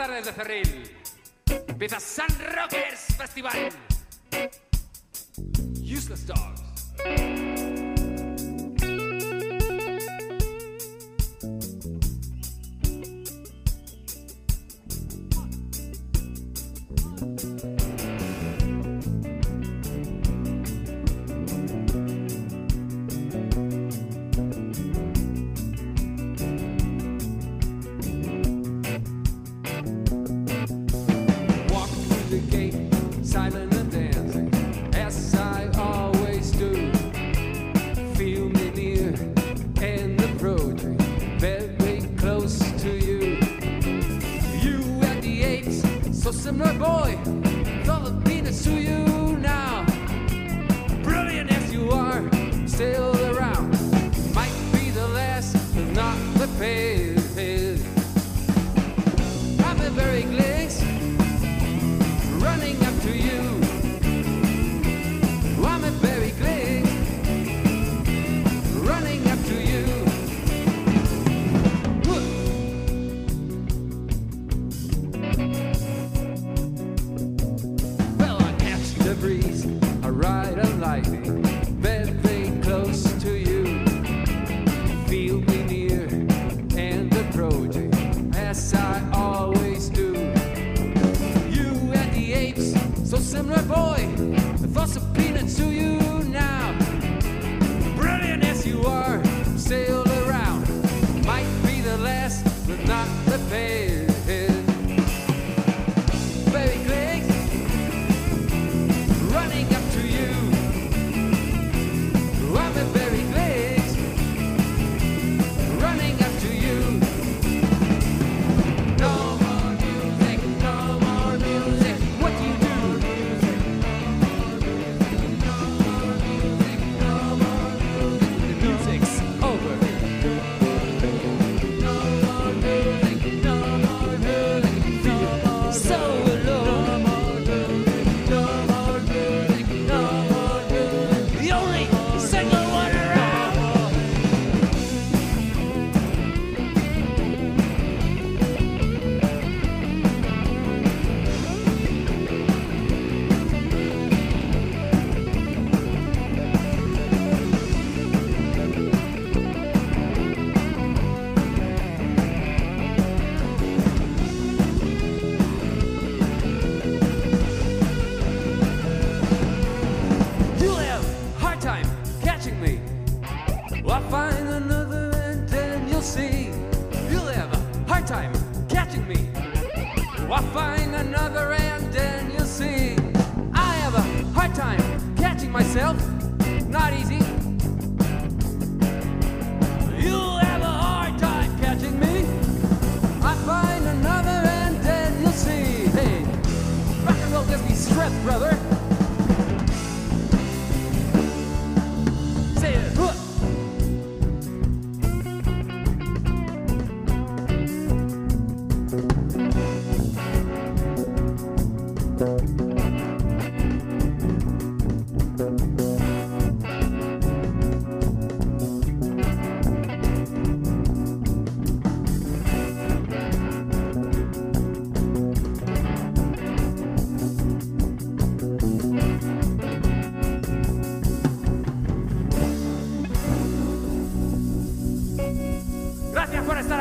tardes de Ferril. Empieza San Rockers Festival. Useless Dogs.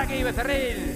Iñaki Becerril.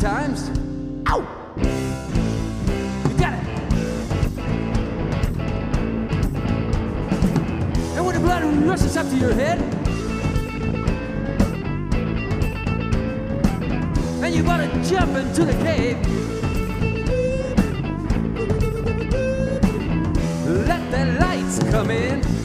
times. Ow! You got it. And when the blood rushes up to your head, and you want to jump into the cave, let the lights come in.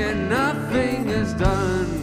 And nothing is done.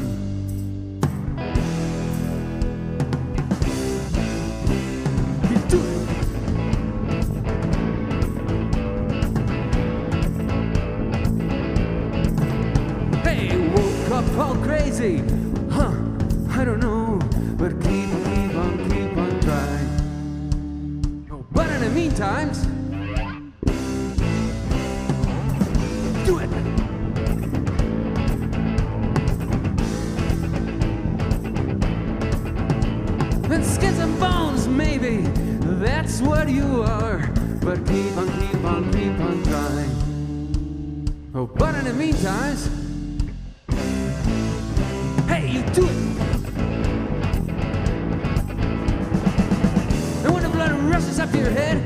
To your head,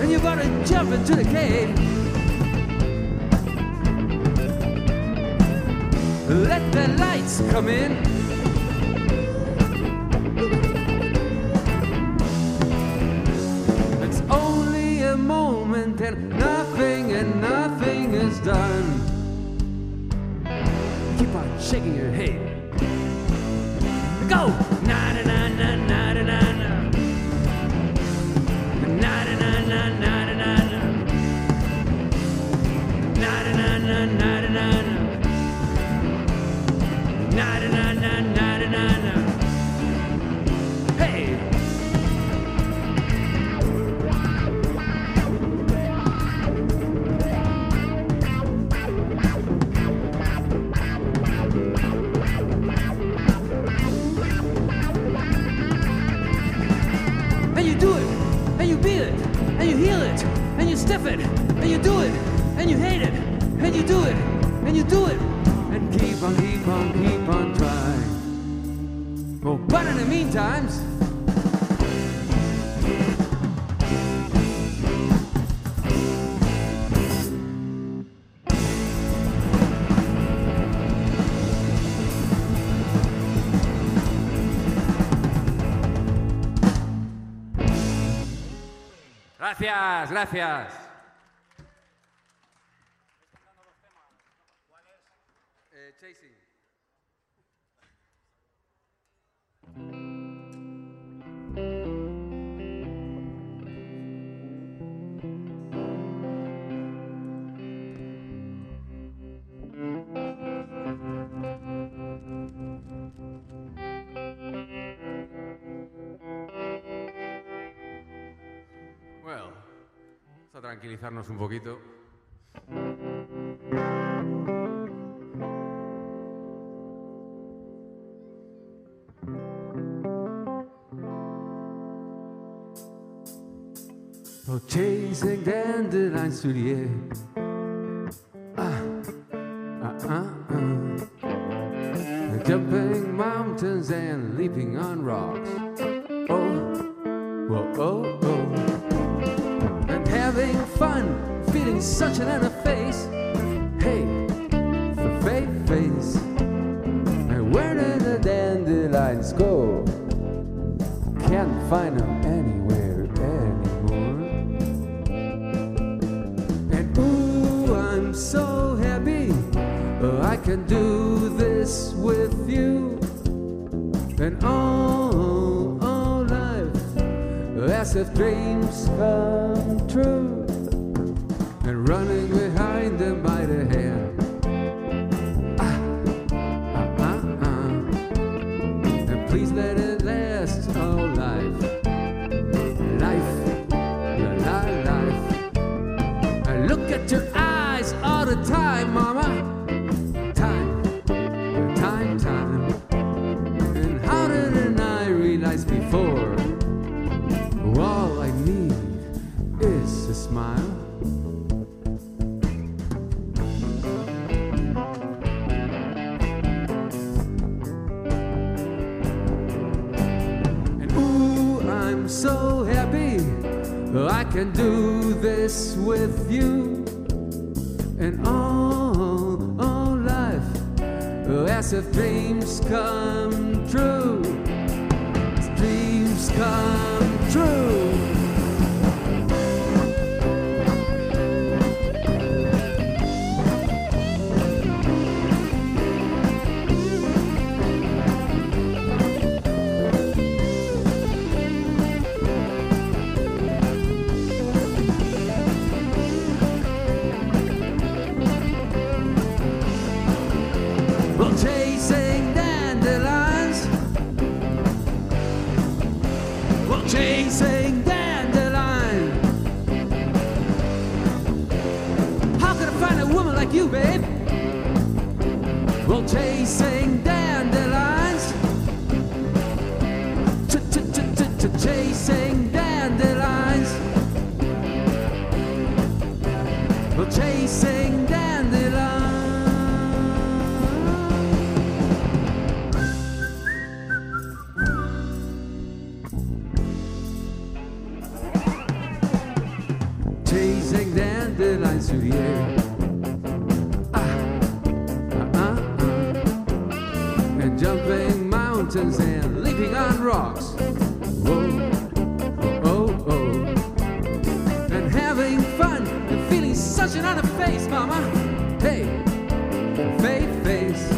and you gotta jump into the cave. Let the lights come in. But in the meantime, Gracias, gracias. Tranquilizarnos un poquito. Oh, chasing dandelions through the air. Ah, ah, ah, ah. Jumping mountains and leaping on rocks. Oh, whoa, oh. Such an interface. Hey, for face, face. And where did the dandelions go? Can't find them anywhere anymore. And ooh, I'm so happy oh, I can do this with you. And all, all life, as if dreams come as if dreams come true. Dreams come true. Like you, babe? Well, chasing dandelions. Ch-ch-ch-ch-chasing dandelions. Well, chasing mountains and leaping on rocks. Whoa, oh, oh. And having fun and feeling such an on the face, mama. Hey, fake face.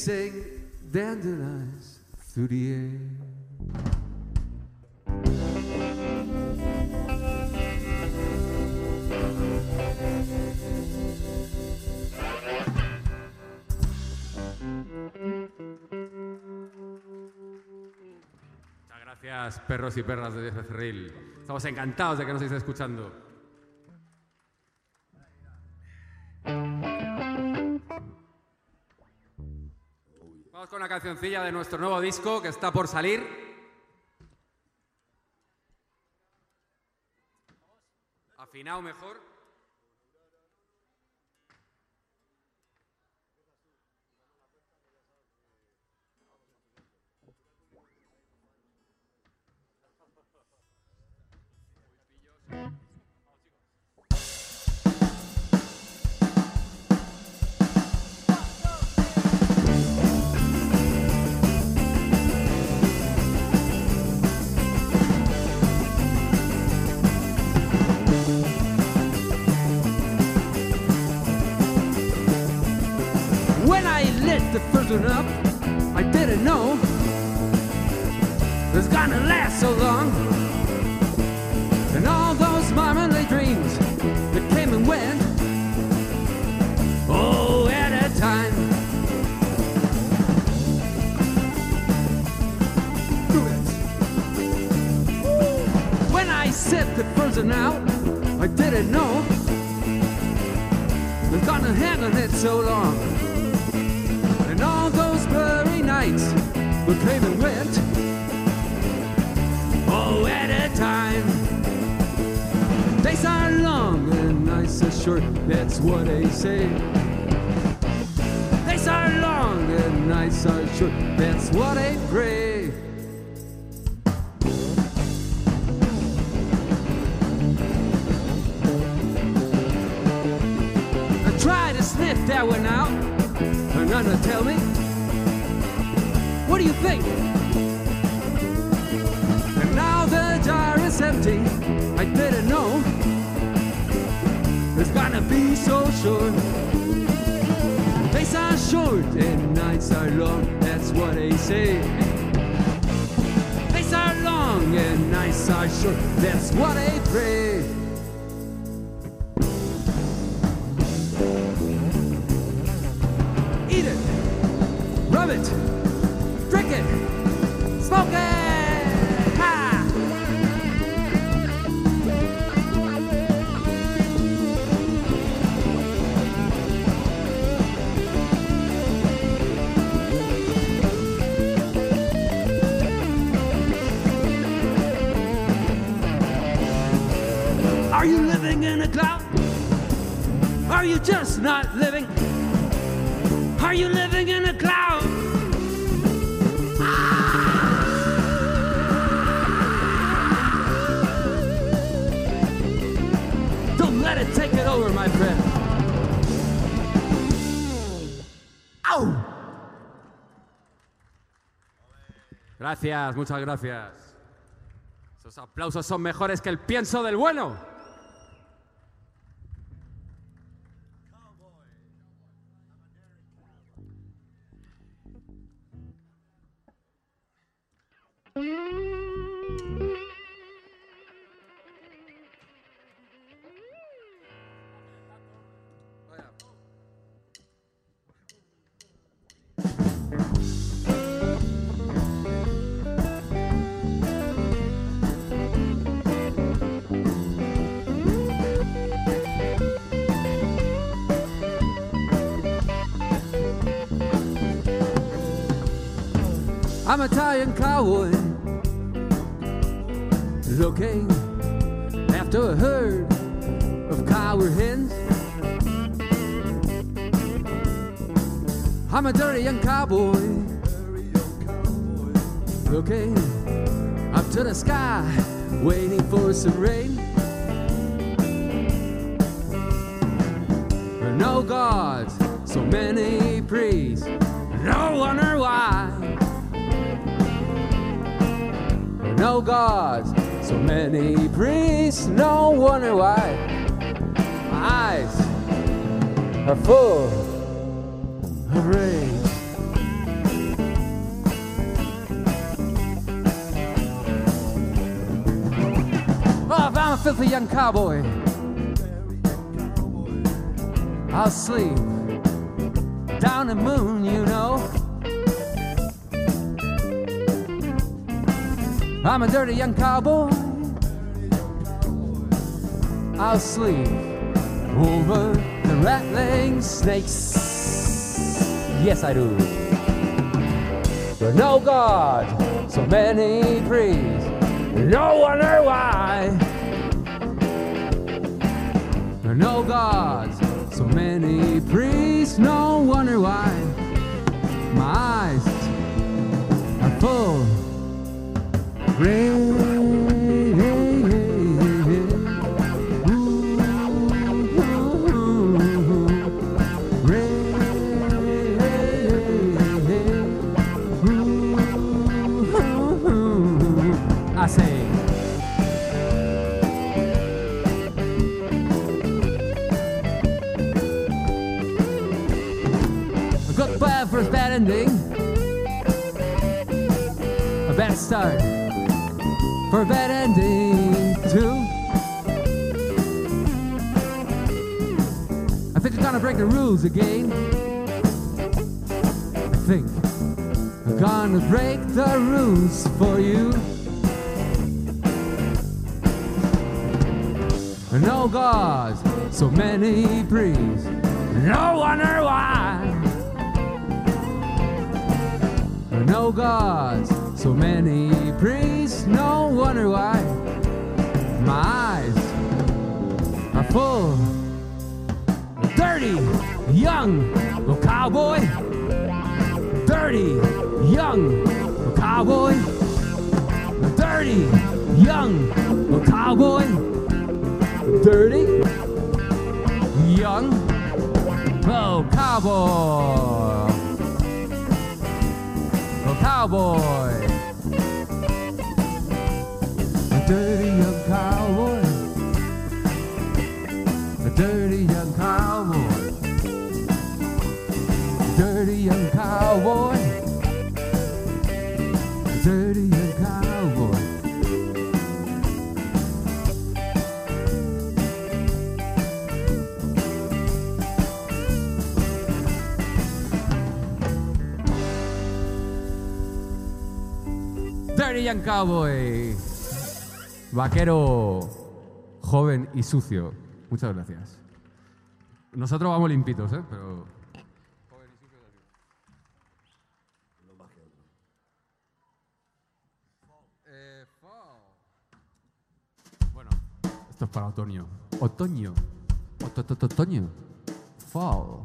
Chasing dandelions through the air. Muchas gracias, perros y perras de Becerril. Estamos encantados de que nos estéis escuchando. Con una cancioncilla de nuestro nuevo disco que está por salir. Afinado mejor. Short, that's what they say. Days are long and nights are short, that's what they pray. I try to sniff that one out. And gonna tell me, what do you think? Be so short. Days are short and nights are long. That's what they say. Days are long and nights are short. That's what they pray. Are you living in a cloud? Are you just not living? Are you living in a cloud? Don't let it take it over, my friend. Ow! Gracias, muchas gracias. Esos aplausos son mejores que el pienso del bueno. I'm Italian cowboy looking after a herd of coward hens. I'm a dirty young cowboy looking up to the sky, waiting for some rain. No gods, so many priests, no wonder why. No gods, so many priests, no wonder why. My eyes are full of rage. Oh, if I'm a filthy young cowboy, I'll sleep down the moon, you know. I'm a dirty young cowboy. I'll sleep over the rattling snakes. Yes, I do. There are no God, so many priests. No wonder why. There are no gods, so many priests. No wonder why. Young little cowboy. Dirty, young little cowboy. Little cowboy. Dirty Young Cowboy. Vaquero joven y sucio. Muchas gracias. Nosotros vamos limpitos, ¿eh? Pero... Eh, Esto es para otoño. Otoño. Oto- oto- Otoño. Fall.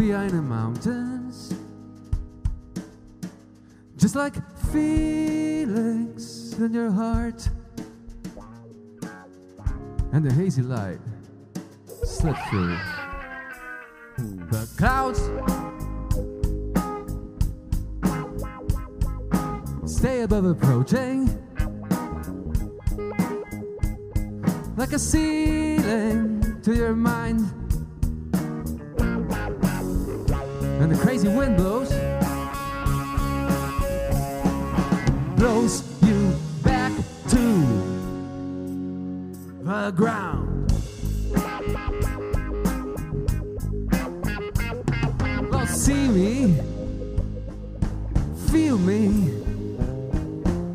Behind the mountains, just like feelings in your heart, and the hazy light slid through the clouds. Stay above approaching. like a ceiling to your mind. Crazy wind blows, blows you back to the ground. Well, see me, feel me,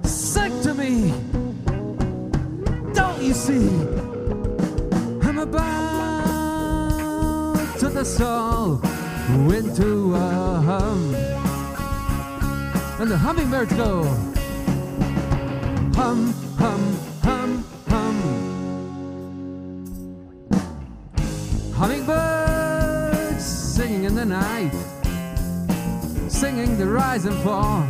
sing to me. Don't you see? I'm about to dissolve into a hum. And the hummingbirds go hum, hum, hum, hum. Hummingbirds singing in the night, singing the rise and fall.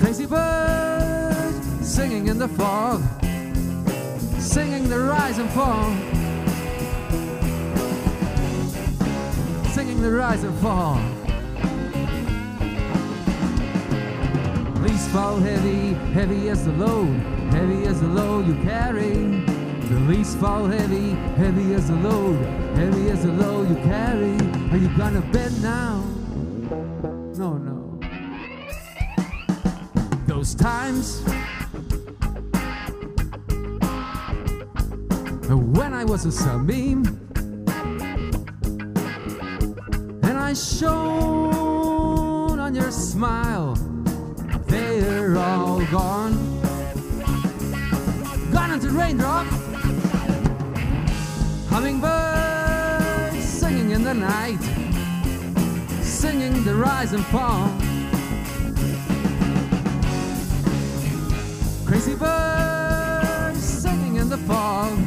Crazy birds singing in the fog, singing the rise and fall. Singing the rise and fall. Leaves fall heavy, heavy as the load, heavy as the load you carry. The leaves fall heavy, heavy as the load, heavy as the load you carry. Are you gonna bend now? No, no those times when I was a sunbeam shone on your smile. They're all gone, gone into raindrop. Hummingbirds singing in the night, singing the rise and fall. Crazy birds singing in the fog,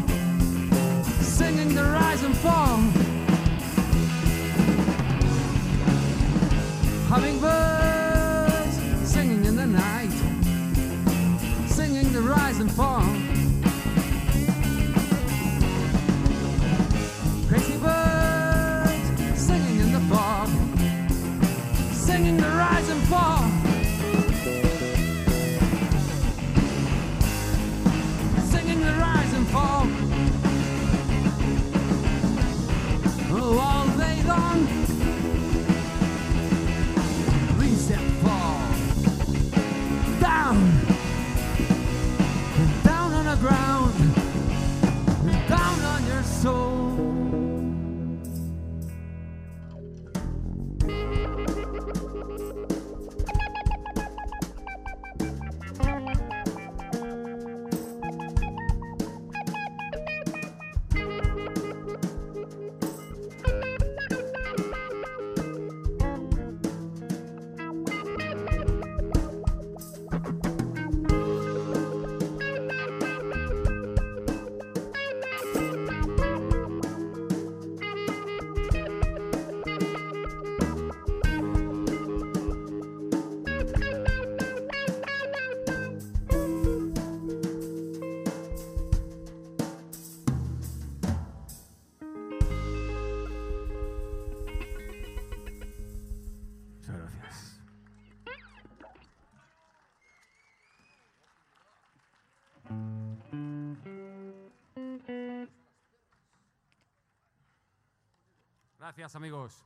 Gracias, amigos.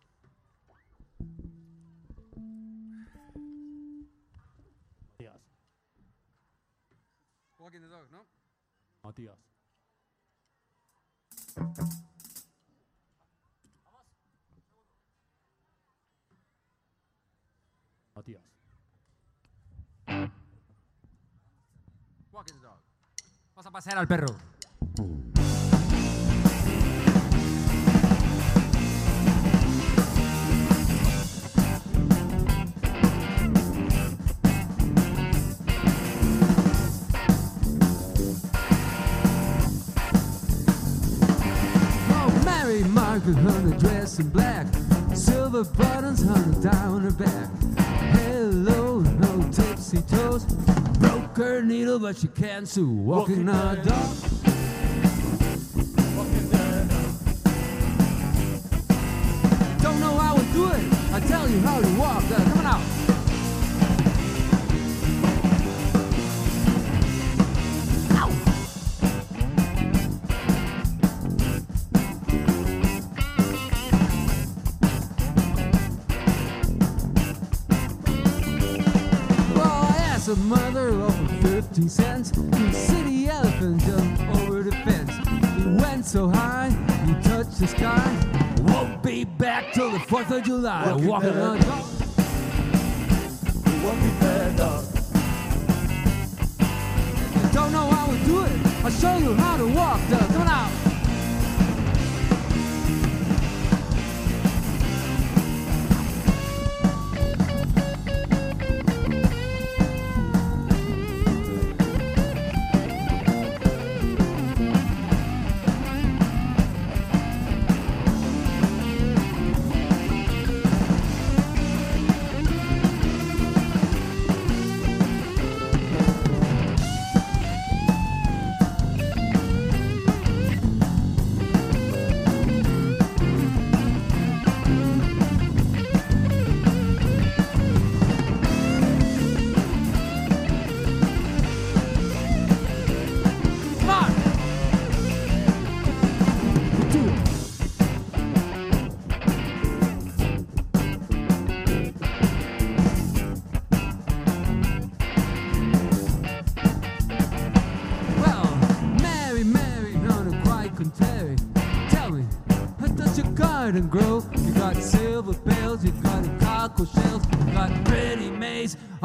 Matías. Walking the dog, ¿no? Matías. Matías. Walking the dog. Vamos a pasear al perro. Dress in black, silver buttons hung down her back. Hello, no tipsy toes. Broke her needle, but she can't sue. Walking a dog. 15 cents. The city elephant jumped over the fence. He went so high, he touched the sky. Won't be back till the 4th of July. Walking Walking the on dog. Don't know how we do it. I'll show you how to walk. Uh,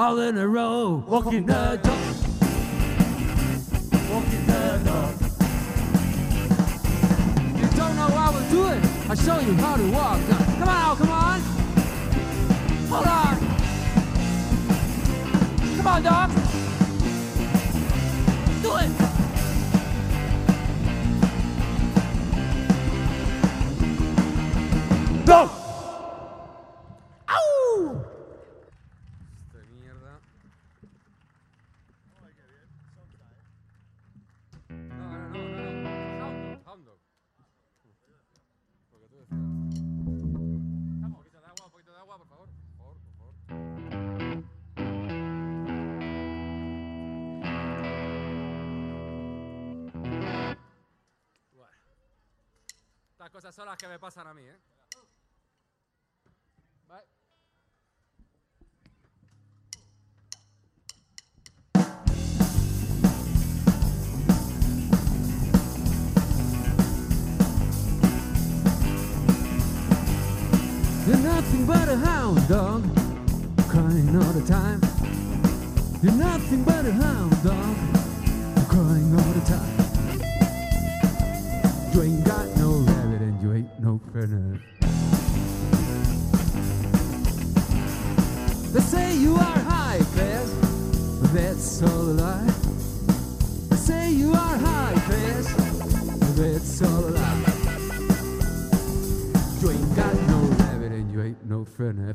all in a row. Walking the dog. Walking the dog. You don't know how to do it. I'll show you how to walk. Now, come on, come on. Hold on. Come on, dog. Estas cosas son las que me pasan a mí, ¿eh? Bye. You're nothing but a hound dog, crying all the time. You're nothing but a hound dog, crying all the time. You ain't got no ain't no friend. They say you are high class, but that's all a lie. They say you are high class, but that's all a lie. You ain't got no rabbit and you ain't no friend.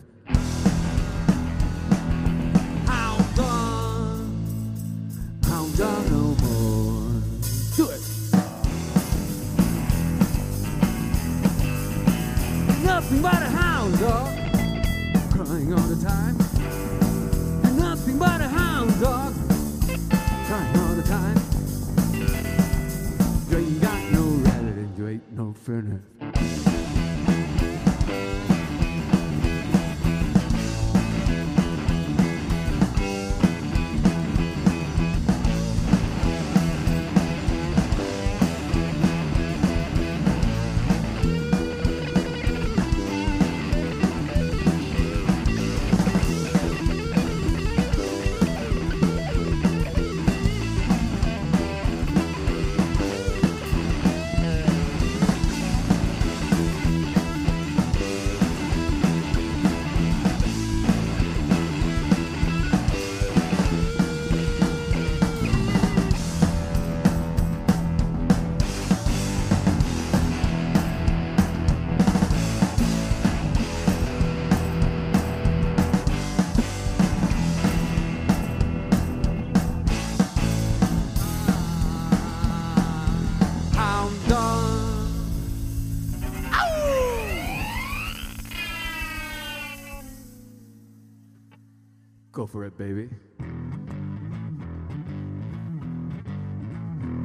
For it, baby.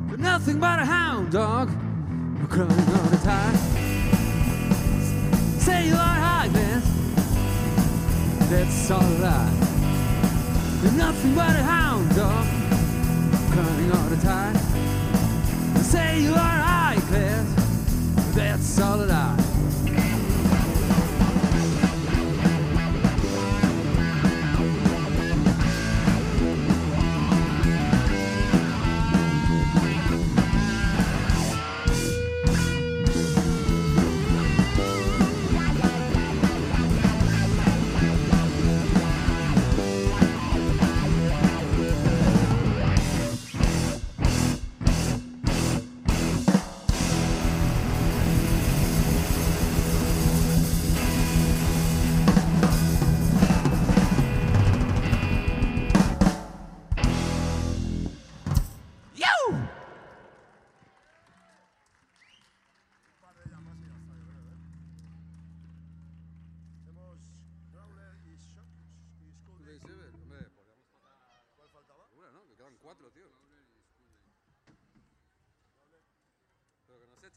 You're nothing but a hound dog. You're crying all the time. Say you are high, man. That's all a lie. You're nothing but a hound dog. Crying all the time. Say you are high class. That's all a lie.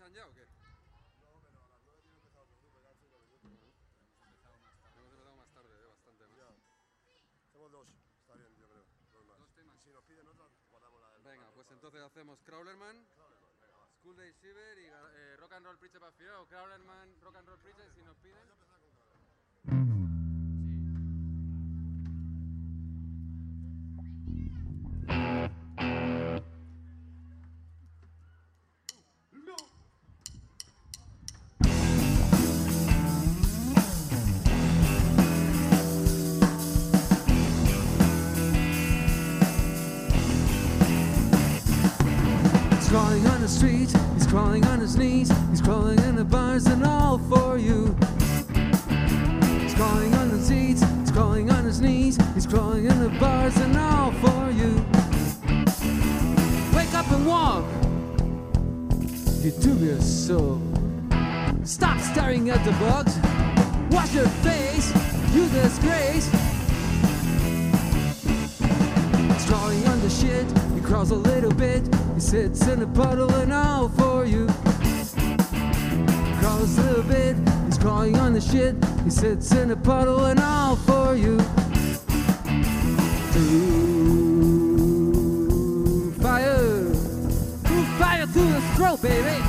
¿Pero que nos echan ya o qué? No, pero a las 9 tiene empezado otro grupo, quedan 5 minutos. Hemos empezado más tarde, eh, bastante más. Ya. Hacemos dos, está bien, yo creo. Dos más. Y si nos piden otra, guardamos la del Venga, pues entonces hacemos Crawlerman, School Day Shiver y eh, Rock and Roll Preacher para final, o Crawlerman, Rock and Roll Preacher si nos piden. His knees, he's crawling in the bars and all for you. He's crawling on the seats, he's crawling on his knees, he's crawling in the bars and all for you. Wake up and walk, you dubious soul. Stop staring at the bugs, wash your face, you disgrace. He's crawling on the shit, crawls a little bit, he sits in a puddle and all for you. He Crawls a little bit, he's crawling on the shit, he sits in a puddle and all for you. Ooh, fire, Ooh, fire through his throat, baby.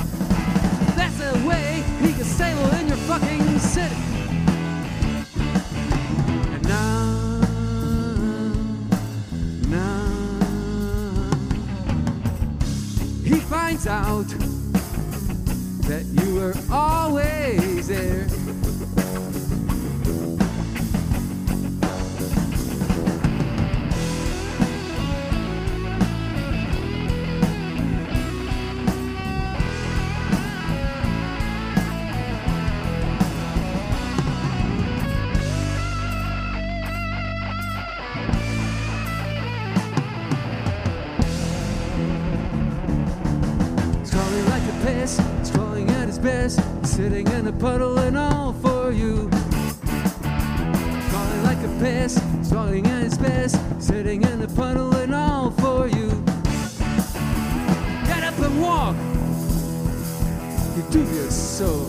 That's the way he can sail in out that you were always there. In a puddle and all for you. Crawling like a he's crawling at his best, sitting in a puddle and all for you. Get up and walk, you dubious soul.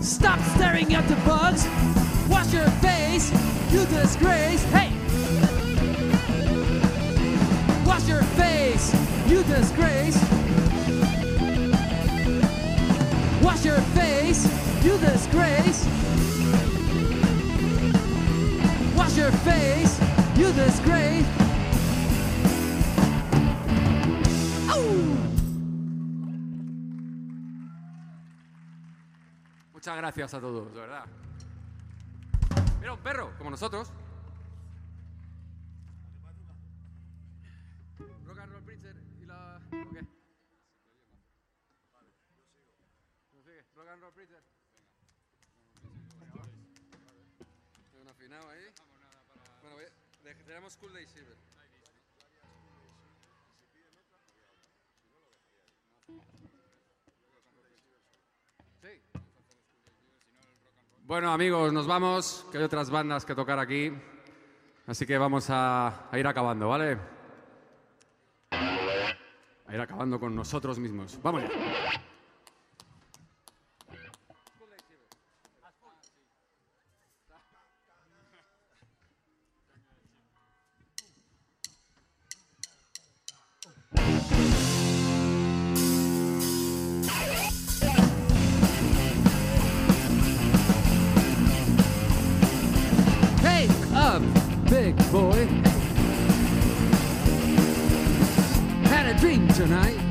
Stop staring at the bugs, wash your face, you disgrace. Hey! Wash your face, you disgrace. Wash your face, you disgrace. Wash your face, you disgrace. Muchas gracias a todos, de verdad. Mira, un perro, como nosotros. Bueno, amigos, nos vamos, que hay otras bandas que tocar aquí. Así que vamos a, a ir acabando, ¿vale? A ir acabando con nosotros mismos. Vamos ya. Tonight.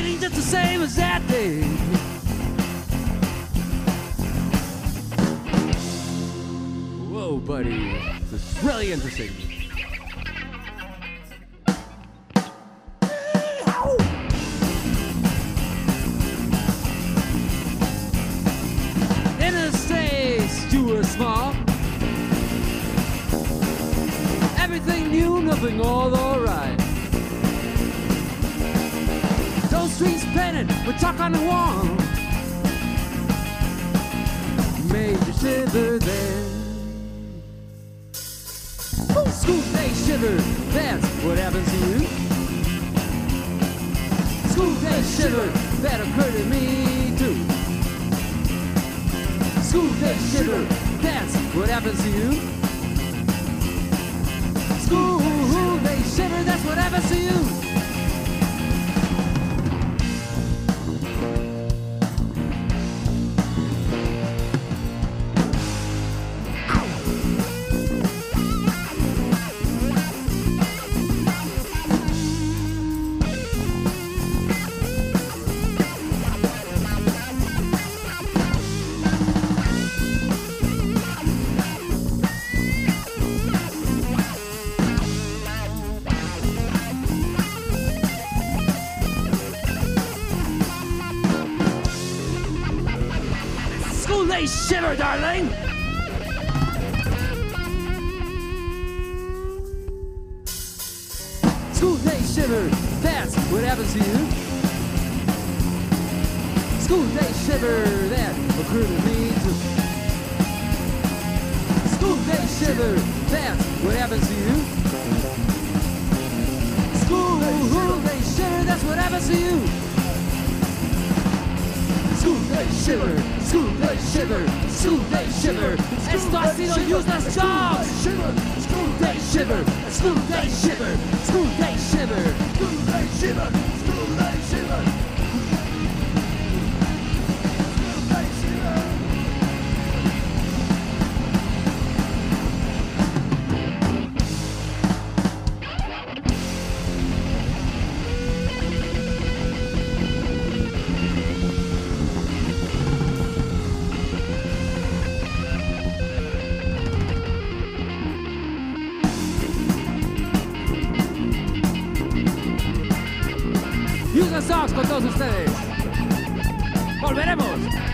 Feeling just the same as that day. Whoa, buddy. This is really interesting. Small. Everything new, nothing all alright. Painted with chalk on the wall Made you shiver there School day shiver, that's what happens to you School day shiver, that occurred to me too. School day shiver, that's what happens to you School day shiver, that's what happens to you shiver, darling! School day shiver, that's what happens to you. School day shiver, that occurred to me too. School day shiver, that's what happens to you. School day shiver, that's what happens to you. School day shiver, school day shiver, school day shiver. Esto ha sido Useless Dogs. School day shiver, school day shiver, school day shiver, school day shiver, Dogs con todos ustedes. Volveremos.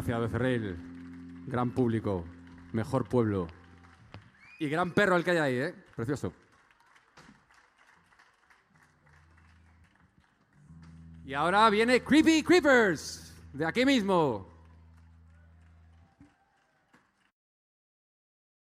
Gracias, Becerril. Gran público, mejor pueblo. Y gran perro el que hay ahí, ¿eh? Precioso. Y ahora viene Creepy Creepers, de aquí mismo.